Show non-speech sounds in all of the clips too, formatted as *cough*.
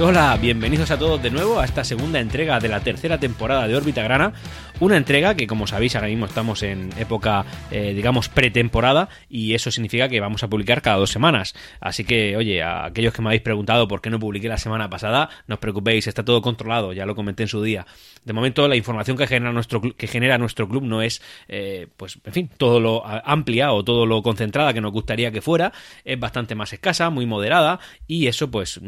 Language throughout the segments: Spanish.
Hola, bienvenidos a todos de nuevo a esta segunda entrega de la tercera temporada de Órbita Grana. Una entrega que, como sabéis, ahora mismo estamos en época, eh, digamos, pretemporada y eso significa que vamos a publicar cada dos semanas. Así que, oye, a aquellos que me habéis preguntado por qué no publiqué la semana pasada, no os preocupéis, está todo controlado, ya lo comenté en su día. De momento, la información que genera nuestro, que genera nuestro club no es, eh, pues, en fin, todo lo amplia o todo lo concentrada que nos gustaría que fuera. Es bastante más escasa, muy moderada y eso, pues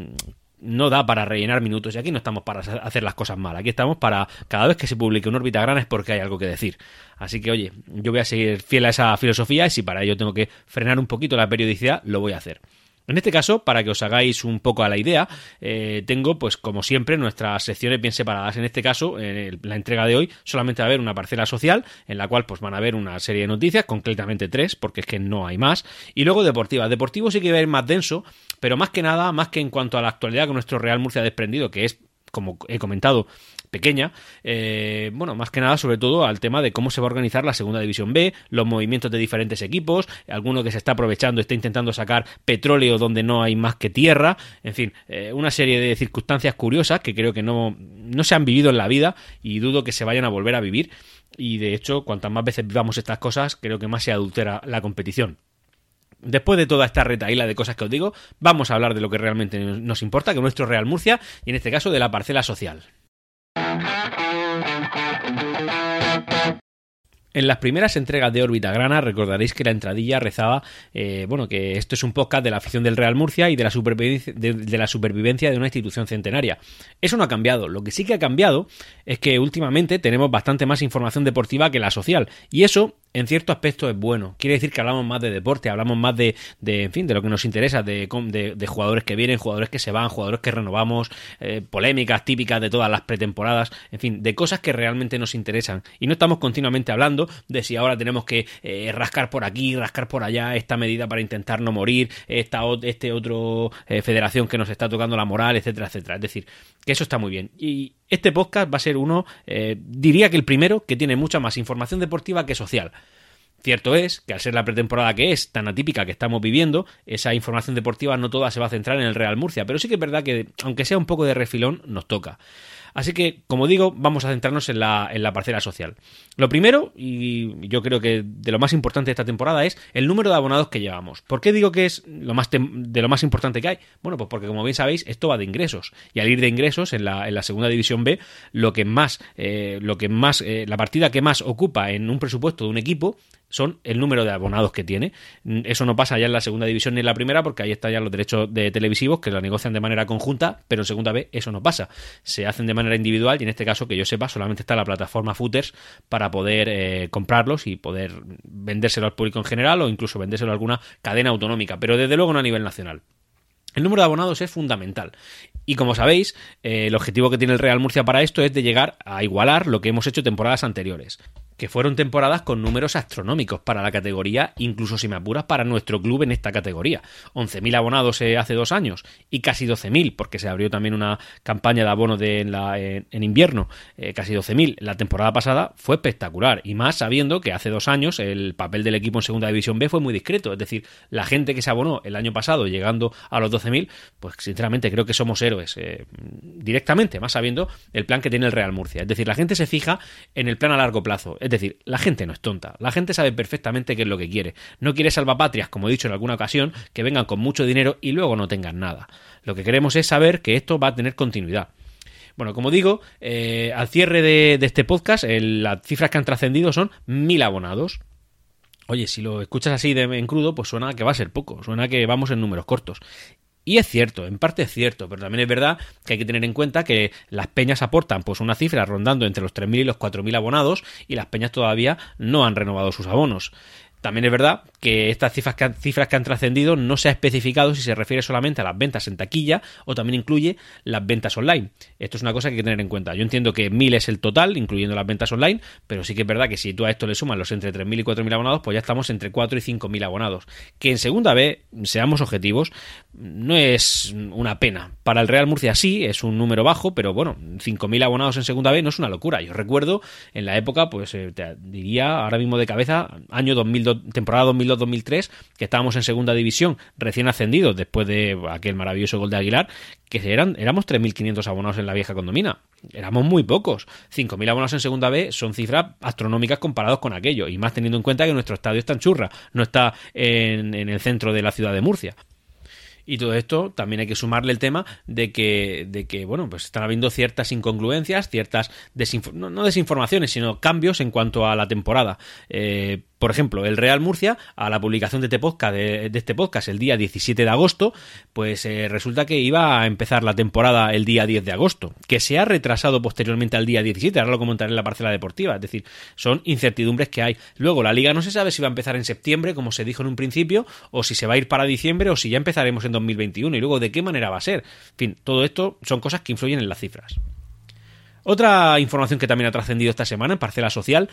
no da para rellenar minutos y aquí no estamos para hacer las cosas mal, aquí estamos para cada vez que se publique una órbita grana es porque hay algo que decir. Así que oye, yo voy a seguir fiel a esa filosofía y si para ello tengo que frenar un poquito la periodicidad, lo voy a hacer. En este caso, para que os hagáis un poco a la idea, eh, tengo, pues como siempre, nuestras secciones bien separadas. En este caso, en la entrega de hoy, solamente va a haber una parcela social, en la cual pues van a haber una serie de noticias, concretamente tres, porque es que no hay más. Y luego deportiva. Deportivo sí que va a ir más denso, pero más que nada, más que en cuanto a la actualidad que nuestro Real Murcia desprendido, que es como he comentado, pequeña. Eh, bueno, más que nada, sobre todo al tema de cómo se va a organizar la segunda división B, los movimientos de diferentes equipos, alguno que se está aprovechando, está intentando sacar petróleo donde no hay más que tierra, en fin, eh, una serie de circunstancias curiosas que creo que no, no se han vivido en la vida y dudo que se vayan a volver a vivir. Y de hecho, cuantas más veces vivamos estas cosas, creo que más se adultera la competición. Después de toda esta retaíla de cosas que os digo, vamos a hablar de lo que realmente nos importa, que es nuestro Real Murcia, y en este caso de la parcela social. En las primeras entregas de Órbita Grana recordaréis que la entradilla rezaba, eh, bueno, que esto es un podcast de la afición del Real Murcia y de la, supervivencia, de, la supervivencia de una institución centenaria. Eso no ha cambiado. Lo que sí que ha cambiado es que últimamente tenemos bastante más información deportiva que la social. Y eso en cierto aspecto es bueno. Quiere decir que hablamos más de deporte, hablamos más de, de en fin, de lo que nos interesa, de, de, jugadores que vienen, jugadores que se van, jugadores que renovamos, eh, polémicas típicas de todas las pretemporadas, en fin, de cosas que realmente nos interesan. Y no estamos continuamente hablando de si ahora tenemos que eh, rascar por aquí, rascar por allá, esta medida para intentar no morir, esta este otro eh, federación que nos está tocando la moral, etcétera, etcétera. Es decir, que eso está muy bien. Y este podcast va a ser uno, eh, diría que el primero, que tiene mucha más información deportiva que social. Cierto es que al ser la pretemporada que es, tan atípica que estamos viviendo, esa información deportiva no toda se va a centrar en el Real Murcia, pero sí que es verdad que, aunque sea un poco de refilón, nos toca. Así que, como digo, vamos a centrarnos en la, en la parcela social. Lo primero, y yo creo que de lo más importante de esta temporada, es el número de abonados que llevamos. ¿Por qué digo que es lo más de lo más importante que hay? Bueno, pues porque como bien sabéis, esto va de ingresos. Y al ir de ingresos, en la, en la segunda división B, lo que más, eh, lo que más, eh, la partida que más ocupa en un presupuesto de un equipo son el número de abonados que tiene. Eso no pasa ya en la segunda división ni en la primera, porque ahí están ya los derechos de televisivos que lo negocian de manera conjunta, pero en segunda B eso no pasa. Se hacen de manera individual y en este caso, que yo sepa, solamente está la plataforma Footers para poder eh, comprarlos y poder vendérselo al público en general o incluso vendérselo a alguna cadena autonómica, pero desde luego no a nivel nacional. El número de abonados es fundamental. Y como sabéis, eh, el objetivo que tiene el Real Murcia para esto es de llegar a igualar lo que hemos hecho temporadas anteriores que fueron temporadas con números astronómicos para la categoría, incluso si me apuras para nuestro club en esta categoría. 11.000 abonados eh, hace dos años y casi 12.000, porque se abrió también una campaña de abono de, en, la, en, invierno, eh, casi 12.000. La temporada pasada fue espectacular y más sabiendo que hace dos años el papel del equipo en Segunda División B fue muy discreto, es decir, la gente que se abonó el año pasado llegando a los 12.000, pues sinceramente creo que somos héroes eh, directamente, más sabiendo el plan que tiene el Real Murcia. Es decir, la gente se fija en el plan a largo plazo es decir, la gente no es tonta, la gente sabe perfectamente qué es lo que quiere. No quiere salvapatrias, como he dicho en alguna ocasión, que vengan con mucho dinero y luego no tengan nada. Lo que queremos es saber que esto va a tener continuidad. Bueno, como digo, eh, al cierre de, este podcast, las cifras que han trascendido son mil abonados. Oye, si lo escuchas así de, en crudo, pues suena que va a ser poco, suena que vamos en números cortos. Y es cierto, en parte es cierto, pero también es verdad que hay que tener en cuenta que las peñas aportan pues una cifra rondando entre los 3.000 y los 4.000 abonados y las peñas todavía no han renovado sus abonos. También es verdad que estas cifras que, han, trascendido no se ha especificado si se refiere solamente a las ventas en taquilla o también incluye las ventas online. Esto es una cosa que hay que tener en cuenta. Yo entiendo que 1.000 es el total, incluyendo las ventas online, pero sí que es verdad que si tú a esto le sumas los entre 3.000 y 4.000 abonados, pues ya estamos entre 4 y 5.000 abonados. Que en segunda B, seamos objetivos, no es una pena. Para el Real Murcia sí, es un número bajo, pero bueno, 5.000 abonados en segunda B no es una locura. Yo recuerdo en la época, pues eh, te diría ahora mismo de cabeza, año 2002 temporada 2002-2003, que estábamos en segunda división, recién ascendidos después de aquel maravilloso gol de Aguilar, que eran, éramos 3.500 abonados en la vieja condomina. Éramos muy pocos. 5.000 abonados en segunda B son cifras astronómicas comparados con aquello, y más teniendo en cuenta que nuestro estadio está en churra, no está en, en el centro de la ciudad de Murcia. Y todo esto también hay que sumarle el tema de que, de que bueno, pues están habiendo ciertas incongruencias, ciertas no, desinformaciones, sino cambios en cuanto a la temporada. Eh, por ejemplo, el Real Murcia, a la publicación de este podcast, de, este podcast el día 17 de agosto, pues eh, resulta que iba a empezar la temporada el día 10 de agosto, que se ha retrasado posteriormente al día 17, ahora lo comentaré en la parcela deportiva, es decir, son incertidumbres que hay. Luego, la liga no se sabe si va a empezar en septiembre, como se dijo en un principio, o si se va a ir para diciembre, o si ya empezaremos en 2021, y luego de qué manera va a ser. En fin, todo esto son cosas que influyen en las cifras. Otra información que también ha trascendido esta semana en Parcela Social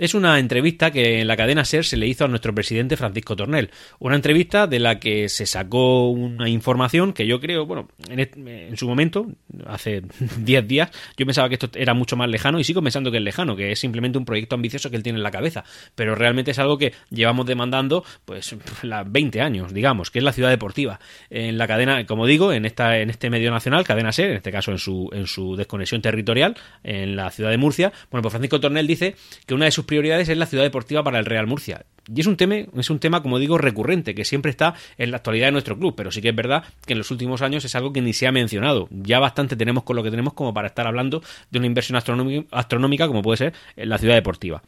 es una entrevista que en la cadena SER se le hizo a nuestro presidente Francisco Tornel. Una entrevista de la que se sacó una información que yo creo, bueno, en, su momento, hace *laughs* 10 días, yo pensaba que esto era mucho más lejano y sigo pensando que es lejano, que es simplemente un proyecto ambicioso que él tiene en la cabeza. Pero realmente es algo que llevamos demandando, pues, *laughs* las 20 años, digamos, que es la ciudad deportiva. En la cadena, como digo, en, esta, en este medio nacional, cadena SER, en este caso en su, en su desconexión territorial, en la ciudad de Murcia, bueno, pues Francisco Tornel dice que una de sus prioridades es la ciudad deportiva para el Real Murcia. Y es un tema, es un tema, como digo, recurrente, que siempre está en la actualidad de nuestro club, pero sí que es verdad que en los últimos años es algo que ni se ha mencionado. Ya bastante tenemos con lo que tenemos como para estar hablando de una inversión astronómica como puede ser en la ciudad deportiva.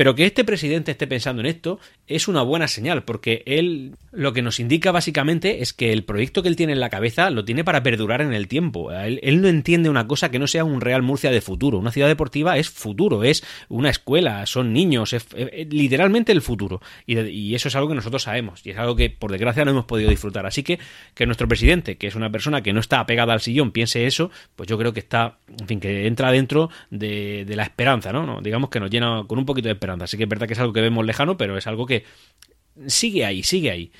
Pero que este presidente esté pensando en esto es una buena señal, porque él lo que nos indica básicamente es que el proyecto que él tiene en la cabeza lo tiene para perdurar en el tiempo. Él, no entiende una cosa que no sea un Real Murcia de futuro. Una ciudad deportiva es futuro, es una escuela, son niños, es, literalmente el futuro. Y, eso es algo que nosotros sabemos y es algo que por desgracia no hemos podido disfrutar. Así que que nuestro presidente, que es una persona que no está apegada al sillón, piense eso, pues yo creo que está, en fin, que entra dentro de, la esperanza, ¿no? ¿no? Digamos que nos llena con un poquito de esperanza Así que es verdad que es algo que vemos lejano, pero es algo que sigue ahí, sigue ahí.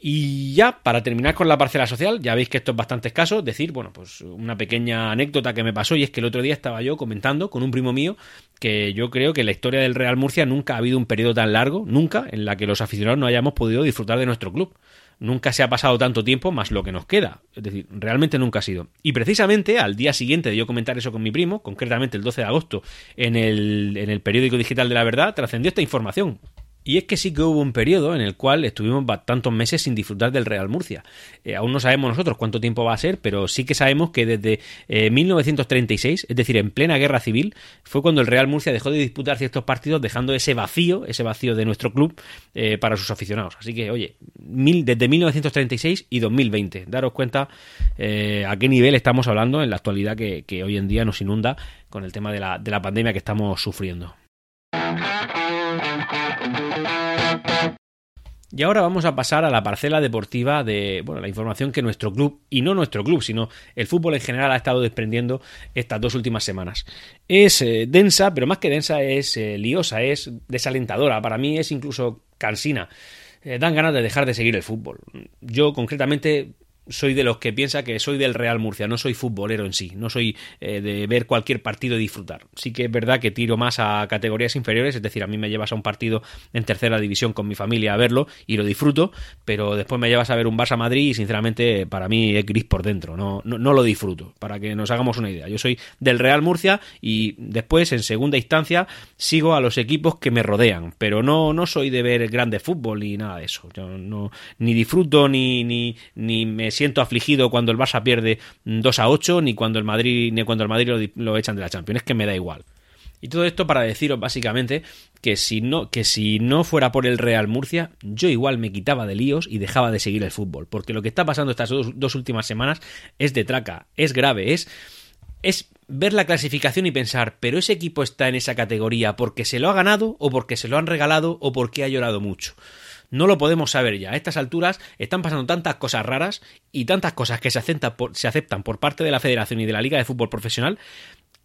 Y ya, para terminar con la parcela social, ya veis que esto es bastante escaso, decir, bueno, pues una pequeña anécdota que me pasó y es que el otro día estaba yo comentando con un primo mío que yo creo que en la historia del Real Murcia nunca ha habido un periodo tan largo, nunca, en la que los aficionados no hayamos podido disfrutar de nuestro club. Nunca se ha pasado tanto tiempo más lo que nos queda. Es decir, realmente nunca ha sido. Y precisamente al día siguiente de yo comentar eso con mi primo, concretamente el 12 de agosto, en el, en el periódico digital de la verdad, trascendió esta información. Y es que sí que hubo un periodo en el cual estuvimos tantos meses sin disfrutar del Real Murcia. Eh, aún no sabemos nosotros cuánto tiempo va a ser, pero sí que sabemos que desde 1936, eh, es decir, en plena guerra civil, fue cuando el Real Murcia dejó de disputar ciertos partidos, dejando ese vacío, ese vacío de nuestro club eh, para sus aficionados. Así que, oye, desde 1936 y 2020, daros cuenta a qué nivel estamos hablando en la actualidad que, que, hoy en día nos inunda con el tema de la, de la pandemia que estamos sufriendo. Y ahora vamos a pasar a la parcela deportiva de bueno, la información que nuestro club, y no nuestro club, sino el fútbol en general ha estado desprendiendo estas dos últimas semanas. Es eh, densa, pero más que densa es eh, liosa, es desalentadora, para mí es incluso cansina. Eh, dan ganas de dejar de seguir el fútbol. Yo concretamente soy de los que piensa que soy del Real Murcia, no soy futbolero en sí, no soy eh, de ver cualquier partido y disfrutar. Sí que es verdad que tiro más a categorías inferiores, es decir, a mí me llevas a un partido en tercera división con mi familia a verlo y lo disfruto, pero después me llevas a ver un Barça Madrid y sinceramente para mí es gris por dentro, no, no, no lo disfruto, para que nos hagamos una idea. Yo soy del Real Murcia y después en segunda instancia sigo a los equipos que me rodean, pero no, no soy de ver grande fútbol ni nada de eso. Yo no, ni disfruto ni, ni, ni siento afligido cuando el Barça pierde 2 a 8, ni cuando el Madrid, ni cuando el Madrid lo, echan de la Champions. Es que me da igual. Y todo esto para deciros básicamente que si no que si no fuera por el Real Murcia, yo igual me quitaba de líos y dejaba de seguir el fútbol, porque lo que está pasando estas dos, dos últimas semanas es de traca, es grave, es es ver la clasificación y pensar, pero ese equipo está en esa categoría porque se lo ha ganado o porque se lo han regalado o porque ha llorado mucho. No lo podemos saber ya. A estas alturas están pasando tantas cosas raras y tantas cosas que se aceptan por, parte de la Federación y de la Liga de Fútbol Profesional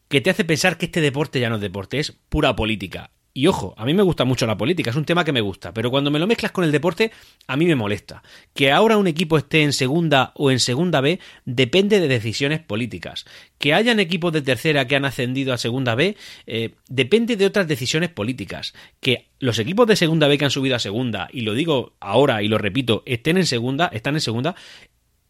que te hace pensar que este deporte ya no es deporte, es pura política. Y ojo, a mí me gusta mucho la política, es un tema que me gusta, pero cuando me lo mezclas con el deporte, a mí me molesta. Que ahora un equipo esté en segunda o en segunda B depende de decisiones políticas. Que hayan equipos de tercera que han ascendido a segunda B eh, depende de otras decisiones políticas. Que los equipos de segunda B que han subido a segunda, y lo digo ahora y lo repito, estén en segunda, están en segunda,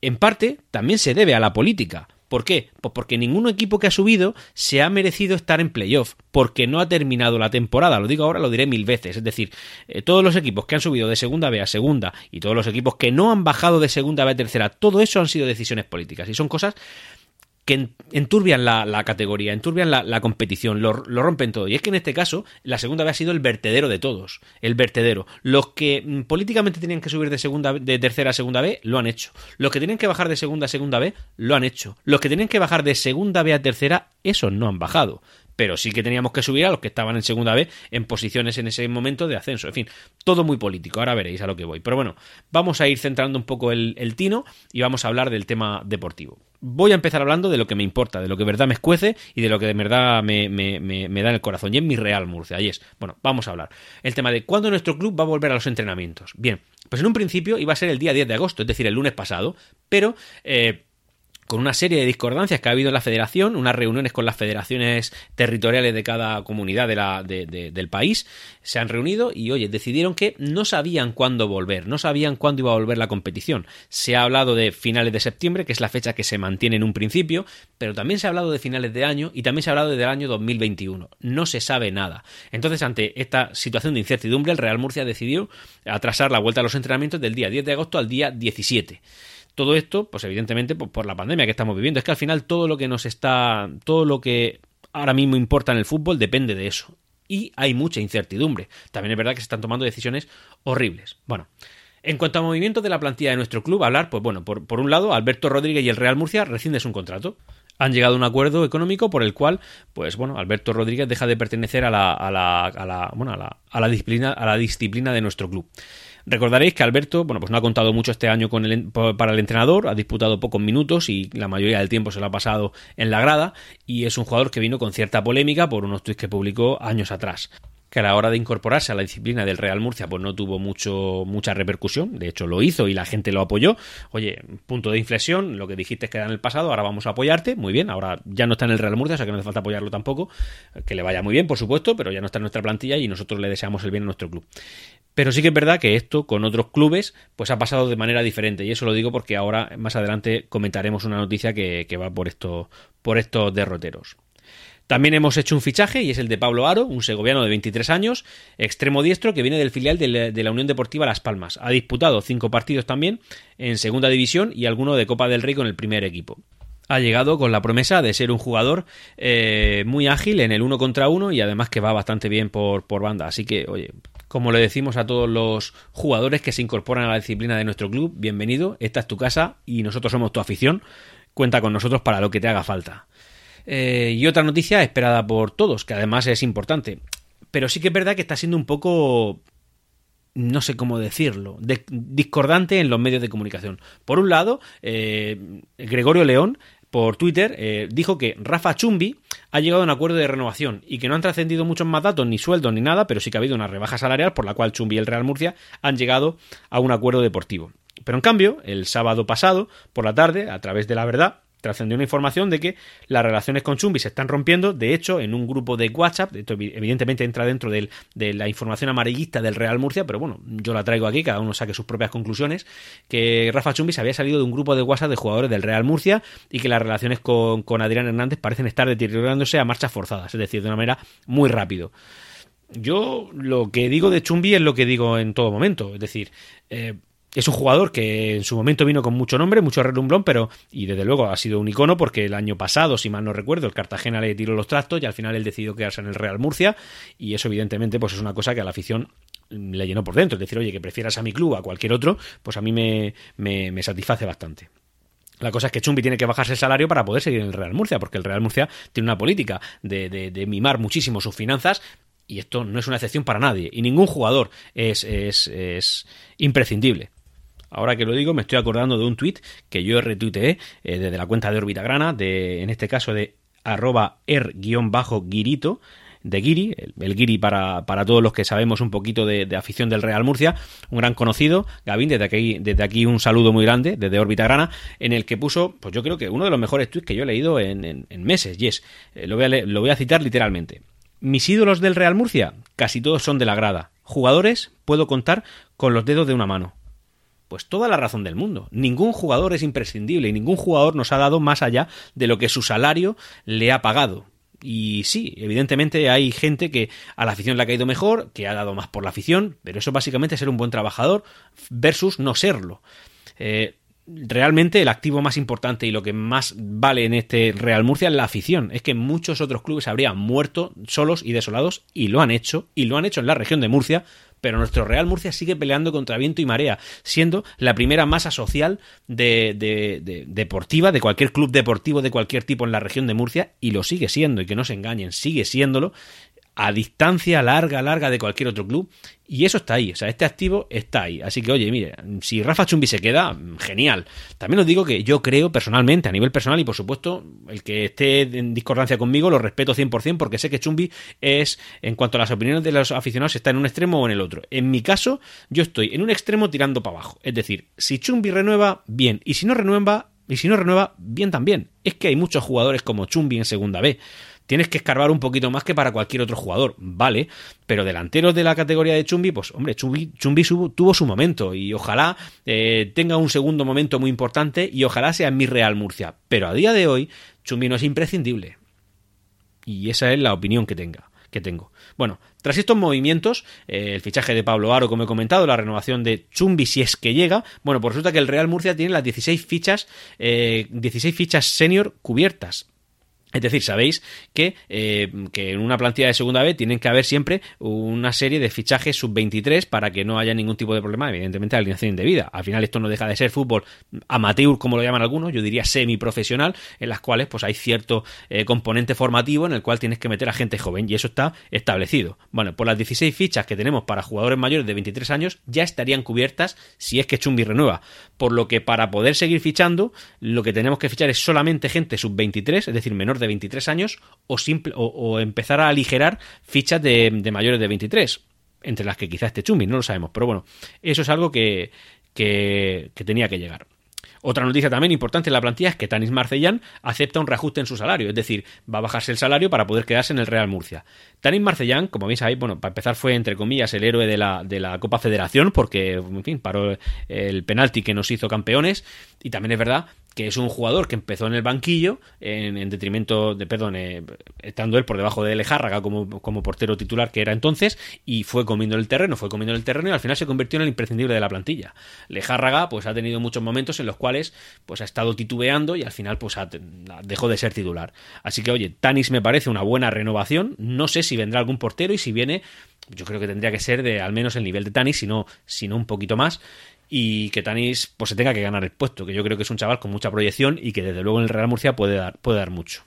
en parte también se debe a la política. ¿Por qué? Pues porque ningún equipo que ha subido se ha merecido estar en playoff, porque no ha terminado la temporada. Lo digo ahora, lo diré mil veces. Es decir, eh, todos los equipos que han subido de segunda B a segunda y todos los equipos que no han bajado de segunda B a tercera, todo eso han sido decisiones políticas y son cosas que enturbian la, categoría, enturbian la, competición, lo, rompen todo. Y es que en este caso, la segunda B ha sido el vertedero de todos. El vertedero. Los que mm, políticamente tenían que subir de segunda de tercera a segunda B, lo han hecho. Los que tenían que bajar de segunda a segunda B, lo han hecho. Los que tenían que bajar de segunda B a tercera, esos no han bajado pero sí que teníamos que subir a los que estaban en segunda B en posiciones en ese momento de ascenso. En fin, todo muy político, ahora veréis a lo que voy. Pero bueno, vamos a ir centrando un poco el, tino y vamos a hablar del tema deportivo. Voy a empezar hablando de lo que me importa, de lo que de verdad me escuece y de lo que de verdad me, me, da en el corazón. Y en mi Real Murcia. Y es, bueno, vamos a hablar. El tema de cuándo nuestro club va a volver a los entrenamientos. Bien, pues en un principio iba a ser el día 10 de agosto, es decir, el lunes pasado, pero... Eh, con una serie de discordancias que ha habido en la federación, unas reuniones con las federaciones territoriales de cada comunidad del país, se han reunido y, oye, decidieron que no sabían cuándo volver, no sabían cuándo iba a volver la competición. Se ha hablado de finales de septiembre, que es la fecha que se mantiene en un principio, pero también se ha hablado de finales de año y también se ha hablado del año 2021. No se sabe nada. Entonces, ante esta situación de incertidumbre, el Real Murcia decidió atrasar la vuelta a los entrenamientos del día 10 de agosto al día 17. Todo esto, pues evidentemente, pues, por la pandemia que estamos viviendo. Es que al final todo lo que nos está, todo lo que ahora mismo importa en el fútbol depende de eso. Y hay mucha incertidumbre. También es verdad que se están tomando decisiones horribles. Bueno, en cuanto a movimiento de la plantilla de nuestro club, hablar, pues bueno, por, un lado, Alberto Rodríguez y el Real Murcia rescinden su contrato. Han llegado a un acuerdo económico por el cual, pues bueno, Alberto Rodríguez deja de pertenecer a la, a la, a la, bueno, a la disciplina, a la disciplina de nuestro club. Recordaréis que Alberto, bueno, pues no ha contado mucho este año con el, para el entrenador, ha disputado pocos minutos y la mayoría del tiempo se lo ha pasado en la grada y es un jugador que vino con cierta polémica por unos tweets que publicó años atrás que a la hora de incorporarse a la disciplina del Real Murcia pues no tuvo mucho mucha repercusión, de hecho lo hizo y la gente lo apoyó. Oye, punto de inflexión, lo que dijiste que era en el pasado, ahora vamos a apoyarte, muy bien, ahora ya no está en el Real Murcia, o sea que no hace falta apoyarlo tampoco, que le vaya muy bien, por supuesto, pero ya no está en nuestra plantilla y nosotros le deseamos el bien a nuestro club. Pero sí que es verdad que esto con otros clubes pues ha pasado de manera diferente y eso lo digo porque ahora más adelante comentaremos una noticia que, va por, esto, por estos derroteros. También hemos hecho un fichaje y es el de Pablo Aro, un segoviano de 23 años, extremo diestro que viene del filial de la Unión Deportiva Las Palmas. Ha disputado cinco partidos también en segunda división y alguno de Copa del Rey con el primer equipo ha llegado con la promesa de ser un jugador eh, muy ágil en el uno contra uno y además que va bastante bien por, por banda. Así que, oye, como le decimos a todos los jugadores que se incorporan a la disciplina de nuestro club, bienvenido, esta es tu casa y nosotros somos tu afición. Cuenta con nosotros para lo que te haga falta. Eh, y otra noticia esperada por todos, que además es importante. Pero sí que es verdad que está siendo un poco no sé cómo decirlo, discordante en los medios de comunicación. Por un lado, eh, Gregorio León por Twitter eh, dijo que Rafa Chumbi ha llegado a un acuerdo de renovación y que no han trascendido muchos más datos, ni sueldos ni nada, pero sí que ha habido una rebaja salarial por la cual Chumbi y el Real Murcia han llegado a un acuerdo deportivo. Pero en cambio, el sábado pasado, por la tarde, a través de la verdad, trascendió una información de que las relaciones con Chumbi se están rompiendo. De hecho, en un grupo de WhatsApp, esto evidentemente entra dentro de la información amarillista del Real Murcia, pero bueno, yo la traigo aquí, cada uno saque sus propias conclusiones, que Rafa Chumbi se había salido de un grupo de WhatsApp de jugadores del Real Murcia y que las relaciones con, Adrián Hernández parecen estar deteriorándose a marchas forzadas, es decir, de una manera muy rápido. Yo lo que digo de Chumbi es lo que digo en todo momento, es decir, eh, es un jugador que en su momento vino con mucho nombre, mucho relumbrón, pero y desde luego ha sido un icono porque el año pasado, si mal no recuerdo, el Cartagena le tiró los trastos y al final él decidió quedarse en el Real Murcia y eso evidentemente pues es una cosa que a la afición le llenó por dentro. Es decir, oye, que prefieras a mi club a cualquier otro, pues a mí me, me, me satisface bastante. La cosa es que Chumbi tiene que bajarse el salario para poder seguir en el Real Murcia, porque el Real Murcia tiene una política de, de, mimar muchísimo sus finanzas y esto no es una excepción para nadie. Y ningún jugador es, es, es imprescindible. Ahora que lo digo, me estoy acordando de un tuit que yo retuiteé eh, desde la cuenta de Órbita Grana, de, en este caso de arroba er-guirito, de Giri, el, Giri para, para, todos los que sabemos un poquito de, afición del Real Murcia, un gran conocido, Gavín, desde aquí, desde aquí un saludo muy grande, desde Órbita Grana, en el que puso, pues yo creo que uno de los mejores tweets que yo he leído en, meses, y es, eh, lo voy a citar literalmente. Mis ídolos del Real Murcia, casi todos son de la grada. Jugadores, puedo contar con los dedos de una mano. Pues toda la razón del mundo. Ningún jugador es imprescindible y ningún jugador nos ha dado más allá de lo que su salario le ha pagado. Y sí, evidentemente hay gente que a la afición le ha caído mejor, que ha dado más por la afición, pero eso básicamente es ser un buen trabajador versus no serlo. Eh, realmente el activo más importante y lo que más vale en este Real Murcia es la afición. Es que muchos otros clubes habrían muerto solos y desolados y lo han hecho, y lo han hecho en la región de Murcia pero nuestro Real Murcia sigue peleando contra viento y marea, siendo la primera masa social de, de, deportiva de cualquier club deportivo de cualquier tipo en la región de Murcia, y lo sigue siendo, y que no se engañen, sigue siéndolo, a distancia larga, larga de cualquier otro club. Y eso está ahí, o sea, este activo está ahí. Así que, oye, mire, si Rafa Chumbi se queda, genial. También os digo que yo creo personalmente, a nivel personal, y por supuesto, el que esté en discordancia conmigo, lo respeto 100% porque sé que Chumbi es, en cuanto a las opiniones de los aficionados, está en un extremo o en el otro. En mi caso, yo estoy en un extremo tirando para abajo. Es decir, si Chumbi renueva, bien. Y si no renueva, y si no renueva, bien también. Es que hay muchos jugadores como Chumbi en segunda B tienes que escarbar un poquito más que para cualquier otro jugador, vale, pero delanteros de la categoría de Chumbi, pues hombre, Chumbi, tuvo su momento y ojalá eh, tenga un segundo momento muy importante y ojalá sea en mi Real Murcia, pero a día de hoy Chumbi no es imprescindible. Y esa es la opinión que tenga que tengo. Bueno, tras estos movimientos, eh, el fichaje de Pablo Aro, como he comentado, la renovación de Chumbi si es que llega, bueno, pues resulta que el Real Murcia tiene las 16 fichas, 16 eh, fichas senior cubiertas. Es decir, sabéis que, eh, que, en una plantilla de segunda B tienen que haber siempre una serie de fichajes sub-23 para que no haya ningún tipo de problema, evidentemente, de alineación indebida. Al final esto no deja de ser fútbol amateur, como lo llaman algunos, yo diría semi-profesional, en las cuales pues hay cierto eh, componente formativo en el cual tienes que meter a gente joven y eso está establecido. Bueno, por las 16 fichas que tenemos para jugadores mayores de 23 años ya estarían cubiertas si es que Chumbi renueva. Por lo que para poder seguir fichando, lo que tenemos que fichar es solamente gente sub-23, es decir, menor de de 23 años o, simple, o, empezar a aligerar fichas de, mayores de 23, entre las que quizás esté Chumbi, no lo sabemos, pero bueno, eso es algo que, que, tenía que llegar. Otra noticia también importante en la plantilla es que Tanis Marcellán acepta un reajuste en su salario, es decir, va a bajarse el salario para poder quedarse en el Real Murcia. Tanis Marcellán, como veis ahí, bueno, para empezar fue entre comillas el héroe de la, de la Copa Federación porque, en fin, paró el penalti que nos hizo campeones y también es verdad que es un jugador que empezó en el banquillo en, detrimento de, perdón, eh, estando él por debajo de Lejárraga como, como portero titular que era entonces y fue comiendo el terreno, fue comiendo el terreno y al final se convirtió en el imprescindible de la plantilla. Lejárraga pues ha tenido muchos momentos en los cuales pues ha estado titubeando y al final pues dejó de ser titular. Así que oye, Tanis me parece una buena renovación, no sé si vendrá algún portero y si viene yo creo que tendría que ser de al menos el nivel de Tanis, si no, si no un poquito más y que Tanis pues se tenga que ganar el puesto, que yo creo que es un chaval con mucha proyección y que desde luego en el Real Murcia puede dar, puede dar mucho.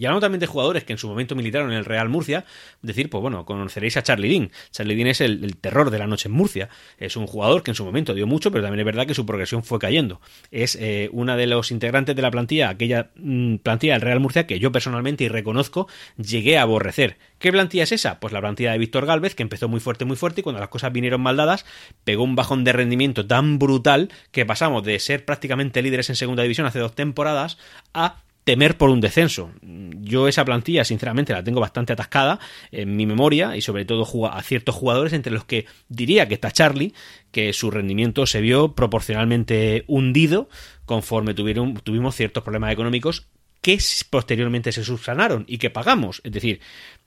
Y hablando también de jugadores que en su momento militaron en el Real Murcia, decir, pues bueno, conoceréis a Charlie Dean. Charlie Dean es el, terror de la noche en Murcia. Es un jugador que en su momento dio mucho, pero también es verdad que su progresión fue cayendo. Es eh, una de los integrantes de la plantilla, aquella mm, plantilla del Real Murcia que yo personalmente y reconozco llegué a aborrecer. ¿Qué plantilla es esa? Pues la plantilla de Víctor Galvez, que empezó muy fuerte, muy fuerte, y cuando las cosas vinieron mal dadas, pegó un bajón de rendimiento tan brutal que pasamos de ser prácticamente líderes en segunda división hace dos temporadas a temer por un descenso. Yo esa plantilla, sinceramente, la tengo bastante atascada en mi memoria y sobre todo a ciertos jugadores entre los que diría que está Charlie, que su rendimiento se vio proporcionalmente hundido conforme tuvieron, tuvimos ciertos problemas económicos que posteriormente se subsanaron y que pagamos. Es decir,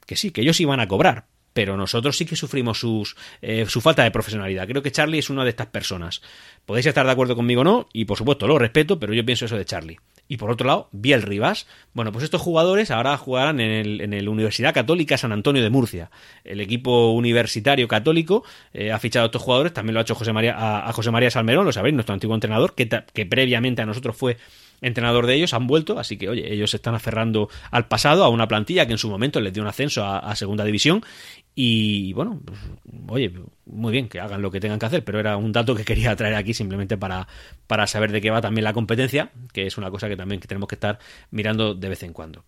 que sí, que ellos iban a cobrar, pero nosotros sí que sufrimos sus, eh, su falta de profesionalidad. Creo que Charlie es una de estas personas. Podéis estar de acuerdo conmigo o no, y por supuesto lo respeto, pero yo pienso eso de Charlie. Y por otro lado, Biel Rivas. Bueno, pues estos jugadores ahora jugarán en el, en el Universidad Católica San Antonio de Murcia. El equipo universitario católico eh, ha fichado a estos jugadores, también lo ha hecho José María, a, José María Salmerón, lo sabéis, nuestro antiguo entrenador, que, que previamente a nosotros fue entrenador de ellos, han vuelto, así que oye, ellos se están aferrando al pasado, a una plantilla que en su momento les dio un ascenso a, segunda división y bueno, pues, oye, muy bien, que hagan lo que tengan que hacer, pero era un dato que quería traer aquí simplemente para, para saber de qué va también la competencia, que es una cosa que también tenemos que estar mirando de vez en cuando.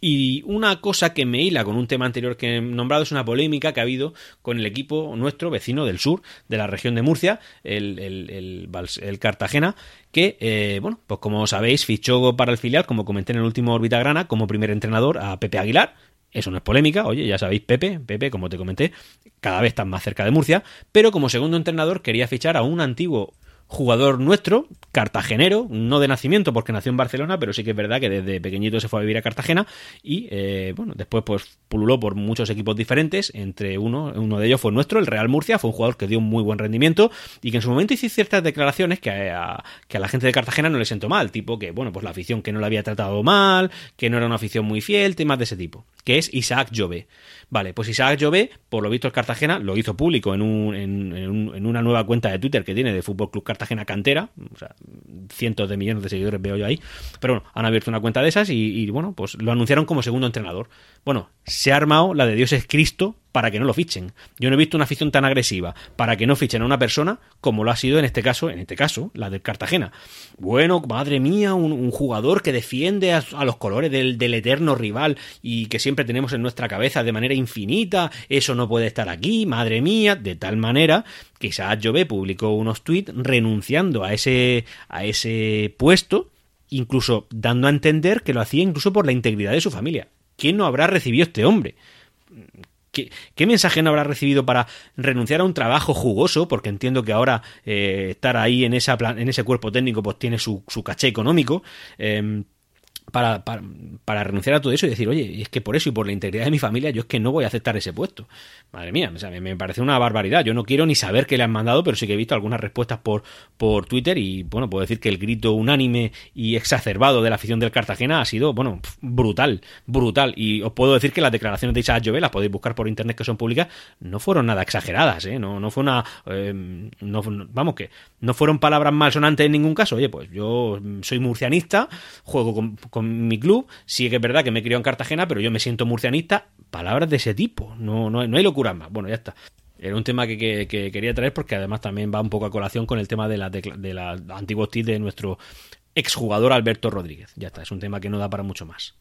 Y una cosa que me hila con un tema anterior que he nombrado es una polémica que ha habido con el equipo nuestro vecino del sur, de la región de Murcia, el, el, Cartagena, que, eh, bueno, pues como sabéis, fichó para el filial, como comenté en el último Orbita Grana, como primer entrenador a Pepe Aguilar. Eso no es polémica, oye, ya sabéis, Pepe, Pepe, como te comenté, cada vez está más cerca de Murcia, pero como segundo entrenador quería fichar a un antiguo jugador nuestro, cartagenero, no de nacimiento porque nació en Barcelona, pero sí que es verdad que desde pequeñito se fue a vivir a Cartagena y eh, bueno, después pues pululó por muchos equipos diferentes, entre uno, uno de ellos fue nuestro, el Real Murcia, fue un jugador que dio un muy buen rendimiento y que en su momento hizo ciertas declaraciones que a, que a la gente de Cartagena no le sentó mal, tipo que bueno, pues la afición que no le había tratado mal, que no era una afición muy fiel, temas de ese tipo, que es Isaac Jove. Vale, pues Isaac Jove, por lo visto el Cartagena, lo hizo público en, un, en, en, una nueva cuenta de Twitter que tiene de Fútbol Club Cartagena Cantera, o sea, cientos de millones de seguidores veo yo ahí, pero bueno, han abierto una cuenta de esas y, bueno, pues lo anunciaron como segundo entrenador. Bueno, se ha armado la de Dios es Cristo para que no lo fichen. Yo no he visto una afición tan agresiva para que no fichen a una persona como lo ha sido en este caso, en este caso, la del Cartagena. Bueno, madre mía, un, jugador que defiende a, los colores del, eterno rival y que siempre tenemos en nuestra cabeza de manera infinita, eso no puede estar aquí, madre mía, de tal manera que Isaac Jove publicó unos tweets renunciando a ese, a ese puesto, incluso dando a entender que lo hacía incluso por la integridad de su familia. ¿Quién no habrá recibido este hombre? ¿Qué, mensaje no habrá recibido para renunciar a un trabajo jugoso? Porque entiendo que ahora eh, estar ahí en, esa en ese cuerpo técnico pues tiene su, su caché económico. Em, para, para, renunciar a todo eso y decir, oye, es que por eso y por la integridad de mi familia, yo es que no voy a aceptar ese puesto. Madre mía, me parece una barbaridad. Yo no quiero ni saber qué le han mandado, pero sí que he visto algunas respuestas por, por Twitter y, bueno, puedo decir que el grito unánime y exacerbado de la afición del Cartagena ha sido, bueno, brutal, brutal. Y os puedo decir que las declaraciones de Isaac Jove, las podéis buscar por internet que son públicas, no fueron nada exageradas, ¿eh? No, no fue una... Eh, no, vamos, que no fueron palabras malsonantes en ningún caso. Oye, pues yo soy murcianista, juego con con mi club. Sí que es verdad que me he criado en Cartagena, pero yo me siento murcianista. Palabras de ese tipo. No, no, no hay locura más. Bueno, ya está. Era un tema que, quería traer porque además también va un poco a colación con el tema de la, de, la antiguos de nuestro exjugador Alberto Rodríguez. Ya está, es un tema que no da para mucho más.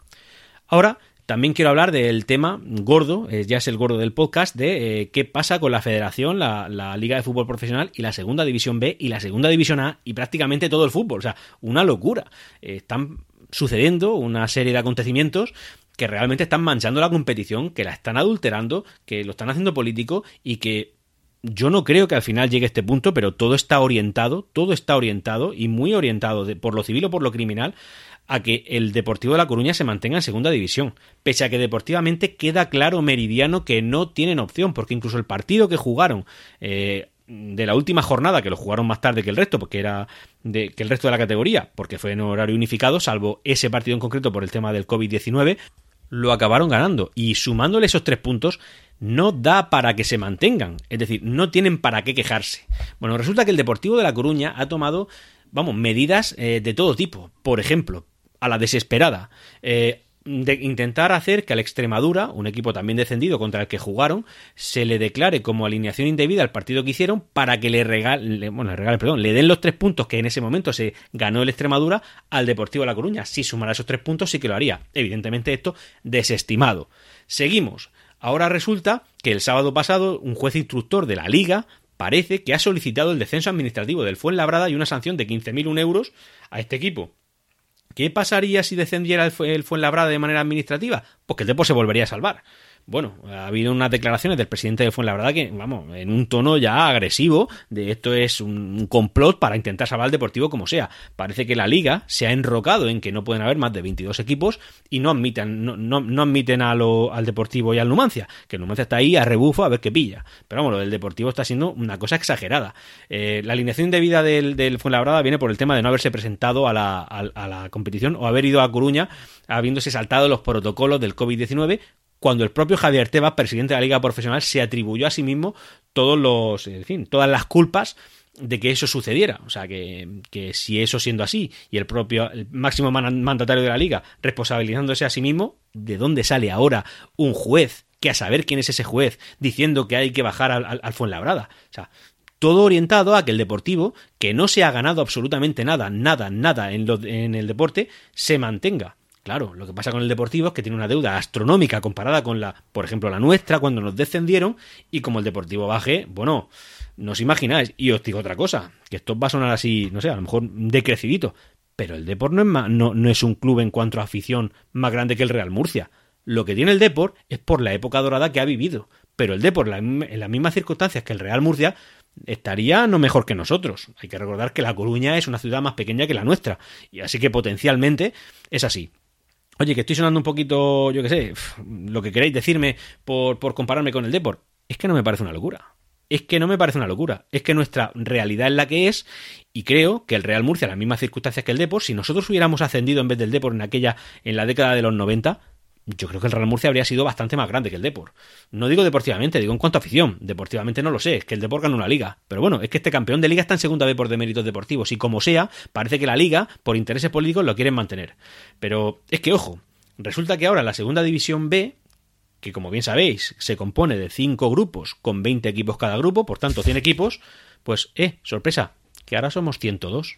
Ahora también quiero hablar del tema gordo, eh, ya es el gordo del podcast, de eh, qué pasa con la federación, la, Liga de Fútbol Profesional y la Segunda División B y la Segunda División A y prácticamente todo el fútbol. O sea, una locura. Eh, están sucediendo una serie de acontecimientos que realmente están manchando la competición, que la están adulterando, que lo están haciendo político y que yo no creo que al final llegue a este punto, pero todo está orientado, todo está orientado y muy orientado por lo civil o por lo criminal a que el Deportivo de La Coruña se mantenga en segunda división, pese a que deportivamente queda claro meridiano que no tienen opción, porque incluso el partido que jugaron eh, de la última jornada, que lo jugaron más tarde que el resto, porque era de, que el resto de la categoría, porque fue en horario unificado, salvo ese partido en concreto por el tema del COVID-19, lo acabaron ganando. Y sumándole esos tres puntos, no da para que se mantengan. Es decir, no tienen para qué quejarse. Bueno, resulta que el Deportivo de La Coruña ha tomado, vamos, medidas eh, de todo tipo. Por ejemplo, a la desesperada. Eh, de intentar hacer que al Extremadura, un equipo también descendido contra el que jugaron, se le declare como alineación indebida al partido que hicieron para que le regale, bueno, le perdón, le den los tres puntos que en ese momento se ganó el Extremadura al Deportivo de La Coruña. Si sumara esos tres puntos sí que lo haría. Evidentemente esto desestimado. Seguimos. Ahora resulta que el sábado pasado un juez instructor de la Liga parece que ha solicitado el descenso administrativo del Fuenlabrada y una sanción de 15.000 euros a este equipo. ¿Qué pasaría si descendiera el, Fuenlabrada de manera administrativa? Pues que el Depor se volvería a salvar. Bueno, ha habido unas declaraciones del presidente de Fuenlabrada que, vamos, en un tono ya agresivo de esto es un complot para intentar salvar al Deportivo como sea. Parece que la Liga se ha enrocado en que no pueden haber más de 22 equipos y no admiten, no, no, admiten a lo, al Deportivo y al Numancia, que el Numancia está ahí a rebufo a ver qué pilla. Pero vamos, lo del Deportivo está siendo una cosa exagerada. Eh, la alineación indebida del, del Fuenlabrada viene por el tema de no haberse presentado a la, a la competición o haber ido a Coruña habiéndose saltado los protocolos del COVID-19 cuando el propio Javier Tebas, presidente de la Liga Profesional, se atribuyó a sí mismo todos los, en fin, todas las culpas de que eso sucediera. O sea, que, que si eso siendo así y el propio el máximo mandatario de la liga responsabilizándose a sí mismo, ¿de dónde sale ahora un juez que a saber quién es ese juez diciendo que hay que bajar al, al, Fuenlabrada? O sea, todo orientado a que el deportivo, que no se ha ganado absolutamente nada, nada, nada en, lo, en el deporte, se mantenga. Claro, lo que pasa con el Deportivo es que tiene una deuda astronómica comparada con la, por ejemplo, la nuestra cuando nos descendieron y como el Deportivo baje, bueno, no os imagináis. Y os digo otra cosa, que esto va a sonar así, no sé, a lo mejor decrecidito, pero el Deport no es, más, no, no es un club en cuanto a afición más grande que el Real Murcia. Lo que tiene el Deport es por la época dorada que ha vivido, pero el Deport en las mismas circunstancias que el Real Murcia estaría no mejor que nosotros. Hay que recordar que La Coruña es una ciudad más pequeña que la nuestra, y así que potencialmente es así. Oye, que estoy sonando un poquito, yo qué sé, lo que queréis decirme por, compararme con el Deport. Es que no me parece una locura. Es que no me parece una locura. Es que nuestra realidad es la que es y creo que el Real Murcia, en las mismas circunstancias que el Deport, si nosotros hubiéramos ascendido en vez del Deport en aquella, en la década de los 90, yo creo que el Real Murcia habría sido bastante más grande que el Deport. No digo deportivamente, digo en cuanto a afición. Deportivamente no lo sé, es que el Deport gana una liga. Pero bueno, es que este campeón de liga está en segunda B por deméritos deportivos y como sea, parece que la liga, por intereses políticos, lo quieren mantener. Pero es que, ojo, resulta que ahora la segunda división B, que como bien sabéis, se compone de 5 grupos con 20 equipos cada grupo, por tanto 100 equipos, pues, eh, sorpresa, que ahora somos 102.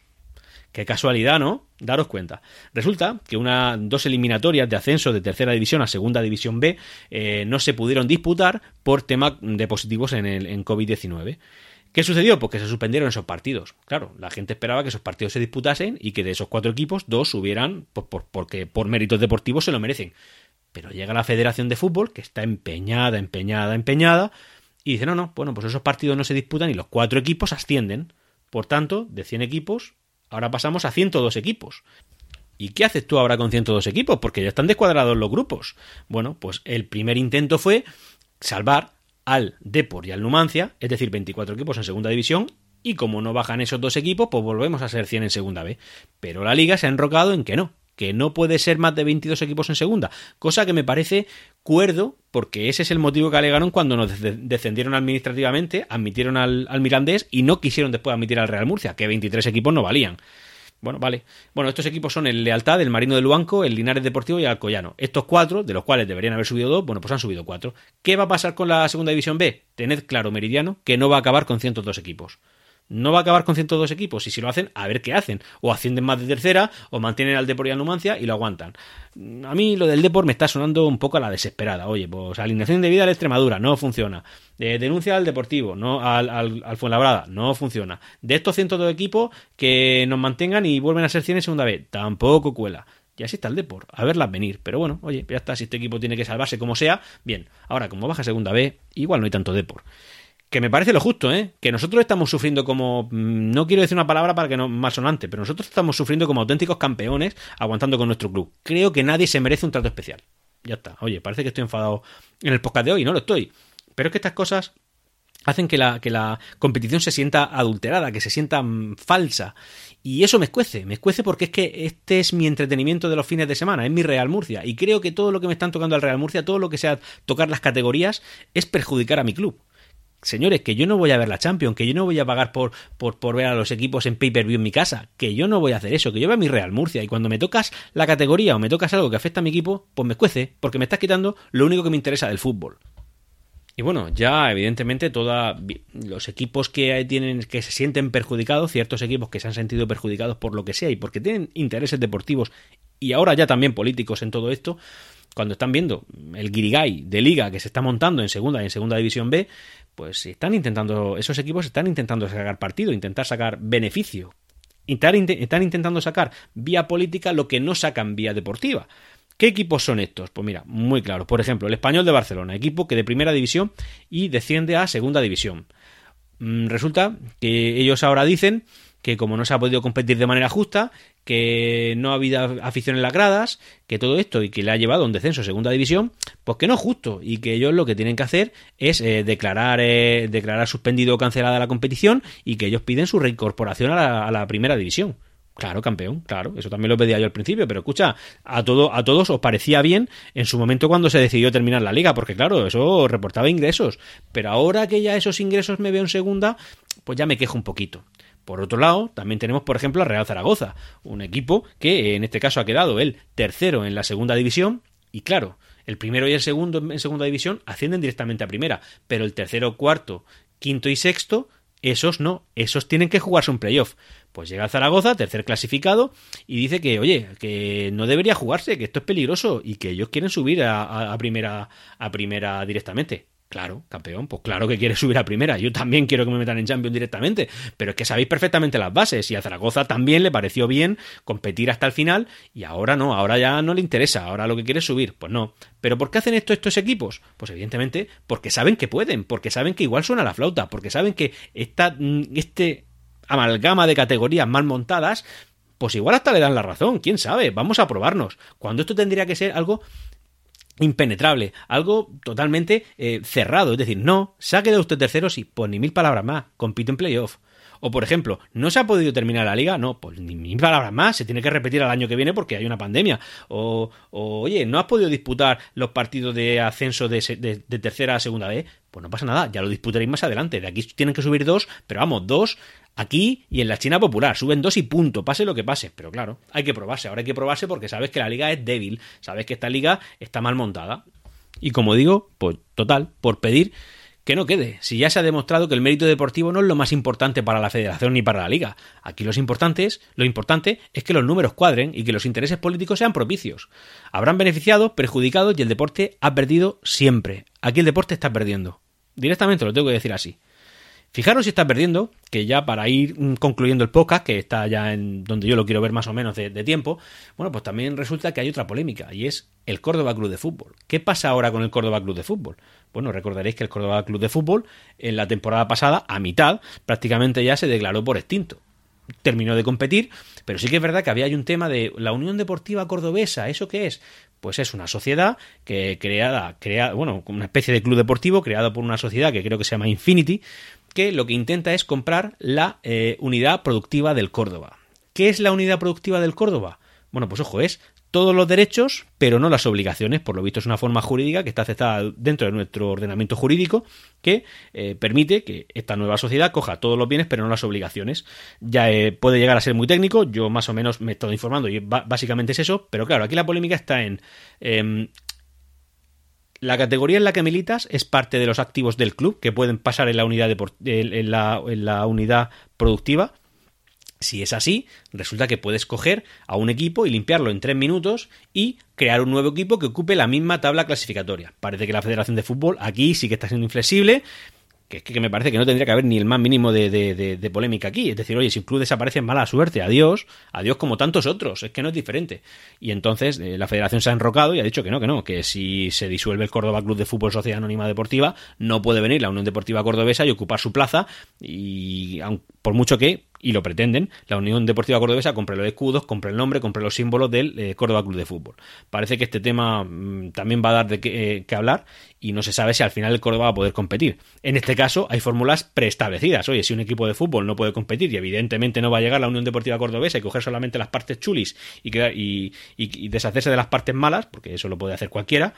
Qué casualidad, ¿no? Daros cuenta. Resulta que una, dos eliminatorias de ascenso de tercera división a segunda división B eh, no se pudieron disputar por tema de positivos en, el, en COVID-19. ¿Qué sucedió? Porque se suspendieron esos partidos. Claro, la gente esperaba que esos partidos se disputasen y que de esos cuatro equipos, dos subieran por, porque por méritos deportivos se lo merecen. Pero llega la Federación de Fútbol, que está empeñada, empeñada, empeñada, y dice, no, no, bueno, pues esos partidos no se disputan y los cuatro equipos ascienden. Por tanto, de 100 equipos, Ahora pasamos a 102 equipos. ¿Y qué haces tú ahora con 102 equipos? Porque ya están descuadrados los grupos. Bueno, pues el primer intento fue salvar al Depor y al Numancia, es decir, 24 equipos en segunda división, y como no bajan esos dos equipos, pues volvemos a ser 100 en segunda B. Pero la liga se ha enrocado en que no, que no puede ser más de 22 equipos en segunda, cosa que me parece cuerdo, porque ese es el motivo que alegaron cuando nos descendieron administrativamente, admitieron al, Mirandés y no quisieron después admitir al Real Murcia, que 23 equipos no valían. Bueno, vale. Bueno, estos equipos son el Lealtad, el Marino de Luanco, el Linares Deportivo y el Alcoyano. Estos cuatro, de los cuales deberían haber subido dos, bueno, pues han subido cuatro. ¿Qué va a pasar con la segunda división B? Tened claro, Meridiano, que no va a acabar con 102 equipos no va a acabar con 102 equipos y si lo hacen, a ver qué hacen. O ascienden más de tercera o mantienen al Depor y al Numancia y lo aguantan. A mí lo del Depor me está sonando un poco a la desesperada. Oye, pues alineación de vida a la Extremadura, no funciona. Eh, denuncia al Deportivo, no al, al, Fuenlabrada, no funciona. De estos 102 equipos que nos mantengan y vuelven a ser 100 en segunda B, tampoco cuela. Y así está el Depor, a verlas venir. Pero bueno, oye, ya está, si este equipo tiene que salvarse como sea, bien. Ahora, como baja segunda B, igual no hay tanto Depor que me parece lo justo, ¿eh? Que nosotros estamos sufriendo como. Mm, no quiero decir una palabra para que no más sonante, pero nosotros estamos sufriendo como auténticos campeones aguantando con nuestro club. Creo que nadie se merece un trato especial. Ya está. Oye, parece que estoy enfadado en el podcast de hoy, no lo estoy. Pero es que estas cosas hacen que la, que la competición se sienta adulterada, que se sienta mm, falsa. Y eso me escuece, me escuece porque es que este es mi entretenimiento de los fines de semana, es mi Real Murcia. Y creo que todo lo que me están tocando al Real Murcia, todo lo que sea tocar las categorías, es perjudicar a mi club señores, que yo no voy a ver la Champions, que yo no voy a pagar por, por, por ver a los equipos en pay-per-view en mi casa, que yo no voy a hacer eso, que yo veo a mi Real Murcia y cuando me tocas la categoría o me tocas algo que afecta a mi equipo, pues me escuece, porque me estás quitando lo único que me interesa del fútbol. Y bueno, ya evidentemente todos los equipos que tienen que se sienten perjudicados, ciertos equipos que se han sentido perjudicados por lo que sea y porque tienen intereses deportivos y ahora ya también políticos en todo esto, cuando están viendo el guirigay de liga que se está montando en segunda y en segunda división B, pues están intentando, esos equipos están intentando sacar partido, intentar sacar beneficio. Están intentando sacar vía política lo que no sacan vía deportiva. ¿Qué equipos son estos? Pues mira, muy claro. Por ejemplo, el Español de Barcelona, equipo que de primera división y desciende a segunda división. Mm, resulta que ellos ahora dicen que como no se ha podido competir de manera justa, que no ha habido afición en las gradas, que todo esto y que le ha llevado a un descenso a segunda división, pues que no es justo y que ellos lo que tienen que hacer es eh, declarar, eh, declarar suspendido o cancelada la competición y que ellos piden su reincorporación a la, primera división. Claro, campeón, claro, eso también lo pedía yo al principio, pero escucha, a, todo, a todos os parecía bien en su momento cuando se decidió terminar la liga, porque claro, eso reportaba ingresos, pero ahora que ya esos ingresos me veo en segunda, pues ya me quejo un poquito. Por otro lado, también tenemos, por ejemplo, a Real Zaragoza, un equipo que en este caso ha quedado el tercero en la segunda división y claro, el primero y el segundo en segunda división ascienden directamente a primera, pero el tercero, cuarto, quinto y sexto, esos no, esos tienen que jugarse un playoff. Pues llega Zaragoza, tercer clasificado, y dice que, oye, que no debería jugarse, que esto es peligroso y que ellos quieren subir a, a primera, a primera directamente. Claro, campeón, pues claro que quiere *laughs* subir a primera. Yo también quiero que me metan en Champions directamente, pero es que sabéis perfectamente las bases y a Zaragoza también le pareció bien competir hasta el final y ahora no, ahora ya no le interesa, ahora lo que quiere es subir. Pues no. ¿Pero por qué hacen esto estos equipos? Pues evidentemente porque saben que pueden, porque saben que igual suena la flauta, porque saben que esta, mm, este amalgama de categorías mal montadas pues igual hasta le dan la razón, quién sabe, vamos a probarnos. Cuando esto tendría que ser algo impenetrable, algo totalmente eh, cerrado, es decir, no, saque de usted terceros y pues ni mil palabras más, compite en playoff. O por ejemplo, ¿no se ha podido terminar la liga? No, pues ni mil palabras más, se tiene que repetir al año que viene porque hay una pandemia. O, oye, ¿no has podido disputar los partidos de ascenso de, de tercera a segunda vez? Pues no pasa nada, ya lo disputaréis más adelante. De aquí tienen que subir dos, pero vamos, dos aquí y en la China popular. Suben dos y punto, pase lo que pase. Pero claro, hay que probarse. Ahora hay que probarse porque sabes que la liga es débil, sabes que esta liga está mal montada. Y como digo, pues total, por pedir que no quede. Si ya se ha demostrado que el mérito deportivo no es lo más importante para la federación ni para la liga. Aquí los importantes, lo importante es que los números cuadren y que los intereses políticos sean propicios. Habrán beneficiado, perjudicado y el deporte ha perdido siempre. Aquí el deporte está perdiendo. Directamente lo tengo que decir así. Fijaros si está perdiendo, que ya para ir mm, concluyendo el podcast, que está ya en donde yo lo quiero ver más o menos de, tiempo, bueno, pues también resulta que hay otra polémica, y es el Córdoba Club de Fútbol. ¿Qué pasa ahora con el Córdoba Club de Fútbol? Bueno, recordaréis que el Córdoba Club de Fútbol, en la temporada pasada, a mitad, prácticamente ya se declaró por extinto terminó de competir, pero sí que es verdad que había un tema de la Unión Deportiva Cordobesa, ¿eso qué es? Pues es una sociedad que creada, crea, bueno, una especie de club deportivo creado por una sociedad que creo que se llama Infinity, que lo que intenta es comprar la eh, unidad productiva del Córdoba. ¿Qué es la unidad productiva del Córdoba? Bueno, pues ojo, es todos los derechos, pero no las obligaciones. Por lo visto es una forma jurídica que está aceptada dentro de nuestro ordenamiento jurídico que eh, permite que esta nueva sociedad coja todos los bienes, pero no las obligaciones. Ya eh, puede llegar a ser muy técnico, yo más o menos me he estado informando y básicamente es eso, pero claro, aquí la polémica está en... Em, la categoría en la que militas es parte de los activos del club que pueden pasar en la unidad, en la unidad productiva si es así, resulta que puedes coger a un equipo y limpiarlo en tres minutos y crear un nuevo equipo que ocupe la misma tabla clasificatoria. Parece que la Federación de Fútbol aquí sí que está siendo inflexible que, que, me parece que no tendría que haber ni el más mínimo de, de, polémica aquí. Es decir, oye, si un club desaparece, mala suerte, adiós, adiós como tantos otros, es que no es diferente. Y entonces eh, la federación se ha enrocado y ha dicho que no, que no, que si se disuelve el Córdoba Club de Fútbol Sociedad Anónima Deportiva, no puede venir la Unión Deportiva Cordobesa y ocupar su plaza, y por mucho que y lo pretenden, la Unión Deportiva Cordobesa compre los escudos, compre el nombre, compre los símbolos del eh, Córdoba Club de Fútbol. Parece que este tema mm, también va a dar de qué eh, hablar y no se sabe si al final el Córdoba va a poder competir. En este caso hay fórmulas preestablecidas. Oye, si un equipo de fútbol no puede competir y evidentemente no va a llegar la Unión Deportiva Cordobesa y coger solamente las partes chulis y, y deshacerse de las partes malas, porque eso lo puede hacer cualquiera,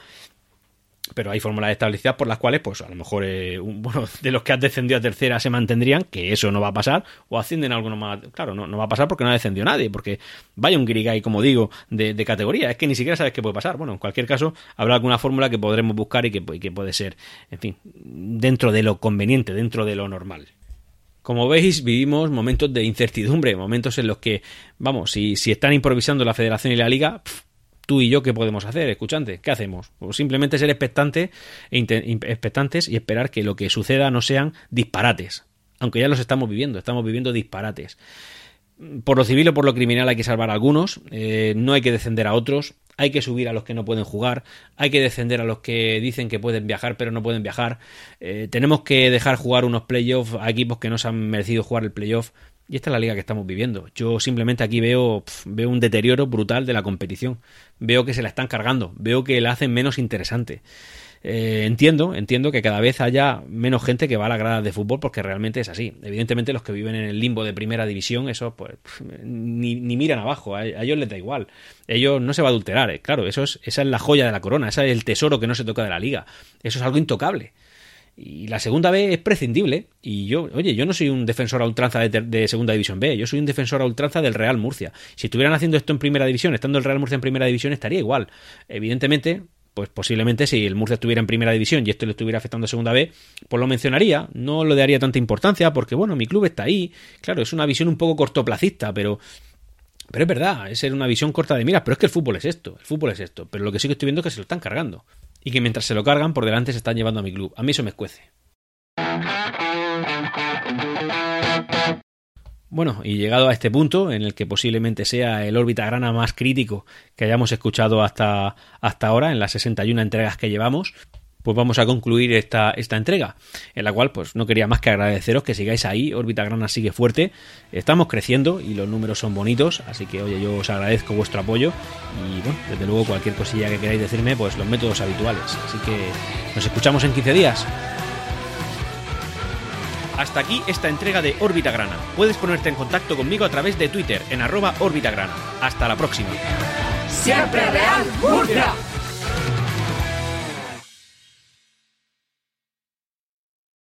pero hay fórmulas establecidas por las cuales, pues a lo mejor, eh, *laughs* bueno, de los que has descendido a tercera se mantendrían, que eso no va a pasar, o ascienden algunos más. Claro, no, no va a pasar porque no ha descendido nadie, porque vaya un grigay, como digo, de, categoría, es que ni siquiera sabes qué puede pasar. Bueno, en cualquier caso, habrá alguna fórmula que podremos buscar y que, que puede ser, en fin, dentro de lo conveniente, dentro de lo normal. Como veis, vivimos momentos de incertidumbre, momentos en los que, vamos, si, si están improvisando la federación y la liga, tú y yo, ¿qué podemos hacer, escuchante? ¿Qué hacemos? Pues simplemente ser e expectantes y esperar que lo que suceda no sean disparates. Aunque ya los estamos viviendo, estamos viviendo disparates. Por lo civil o por lo criminal hay que salvar a algunos, eh, no hay que defender a otros, hay que subir a los que no pueden jugar, hay que descender a los que dicen que pueden viajar pero no pueden viajar, eh, tenemos que dejar jugar unos playoffs a equipos que no se han merecido jugar el playoff. Y esta es la liga que estamos viviendo. Yo simplemente aquí veo, veo un deterioro brutal de la competición. Veo que se la están cargando. Veo que la hacen menos interesante. Eh, entiendo, entiendo que cada vez haya menos gente que va a la grada de fútbol porque realmente es así. Evidentemente los que viven en el limbo de primera división, eso pues ni, miran abajo, a, ellos les da igual. Ellos no se va a adulterar, eh. claro, eso es, esa es la joya de la corona, ese es el tesoro que no se toca de la liga. Eso es algo intocable. Y la segunda B es prescindible. Y yo, oye, yo no soy un defensor a ultranza de, de, segunda división B, yo soy un defensor a ultranza del Real Murcia. Si estuvieran haciendo esto en primera división, estando el Real Murcia en primera división, estaría igual. Evidentemente, pues posiblemente si el Murcia estuviera en primera división y esto le estuviera afectando a segunda B, pues lo mencionaría, no le daría tanta importancia porque bueno, mi club está ahí, claro, es una visión un poco cortoplacista, pero pero es verdad, es una visión corta de miras, pero es que el fútbol es esto, el fútbol es esto, pero lo que sí que estoy viendo es que se lo están cargando y que mientras se lo cargan por delante se están llevando a mi club. A mí eso me escuece. Bueno, y llegado a este punto, en el que posiblemente sea el órbita grana más crítico que hayamos escuchado hasta, hasta ahora, en las 61 entregas que llevamos, pues vamos a concluir esta, esta entrega, en la cual pues no quería más que agradeceros que sigáis ahí, órbita grana sigue fuerte, estamos creciendo y los números son bonitos, así que oye, yo os agradezco vuestro apoyo y bueno, desde luego cualquier cosilla que queráis decirme, pues los métodos habituales, así que nos escuchamos en 15 días. Hasta aquí esta entrega de Órbita Grana. Puedes ponerte en contacto conmigo a través de Twitter en arroba Órbita Grana. Hasta la próxima. Siempre Real Murcia.